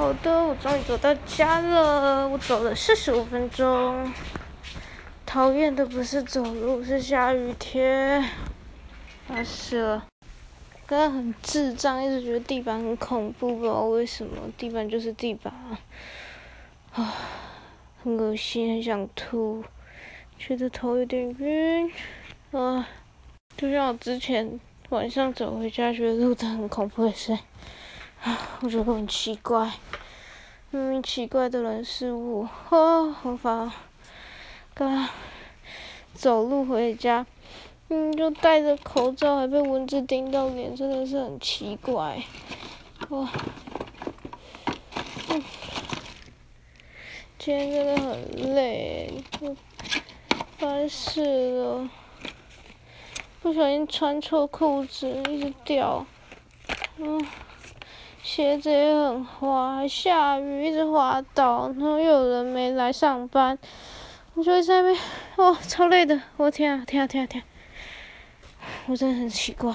好的，我终于走到家了。我走了四十五分钟。讨厌的不是走路，是下雨天。啊，死了！刚刚很智障，一直觉得地板很恐怖，不知道为什么。地板就是地板啊，啊，很恶心，很想吐，觉得头有点晕。啊，就像我之前晚上走回家，觉得路灯很恐怖的事。我觉得很奇怪，明明奇怪的人事物，啊，好烦。刚走路回家，嗯，就戴着口罩，还被蚊子叮到脸，真的是很奇怪。哇，嗯，今天真的很累，烦死了。不小心穿错裤子，一直掉。嗯。鞋子也很滑，下雨，一直滑倒，然后又有人没来上班，我就在那边，哦，超累的，我天啊天啊天啊天，我真的很奇怪。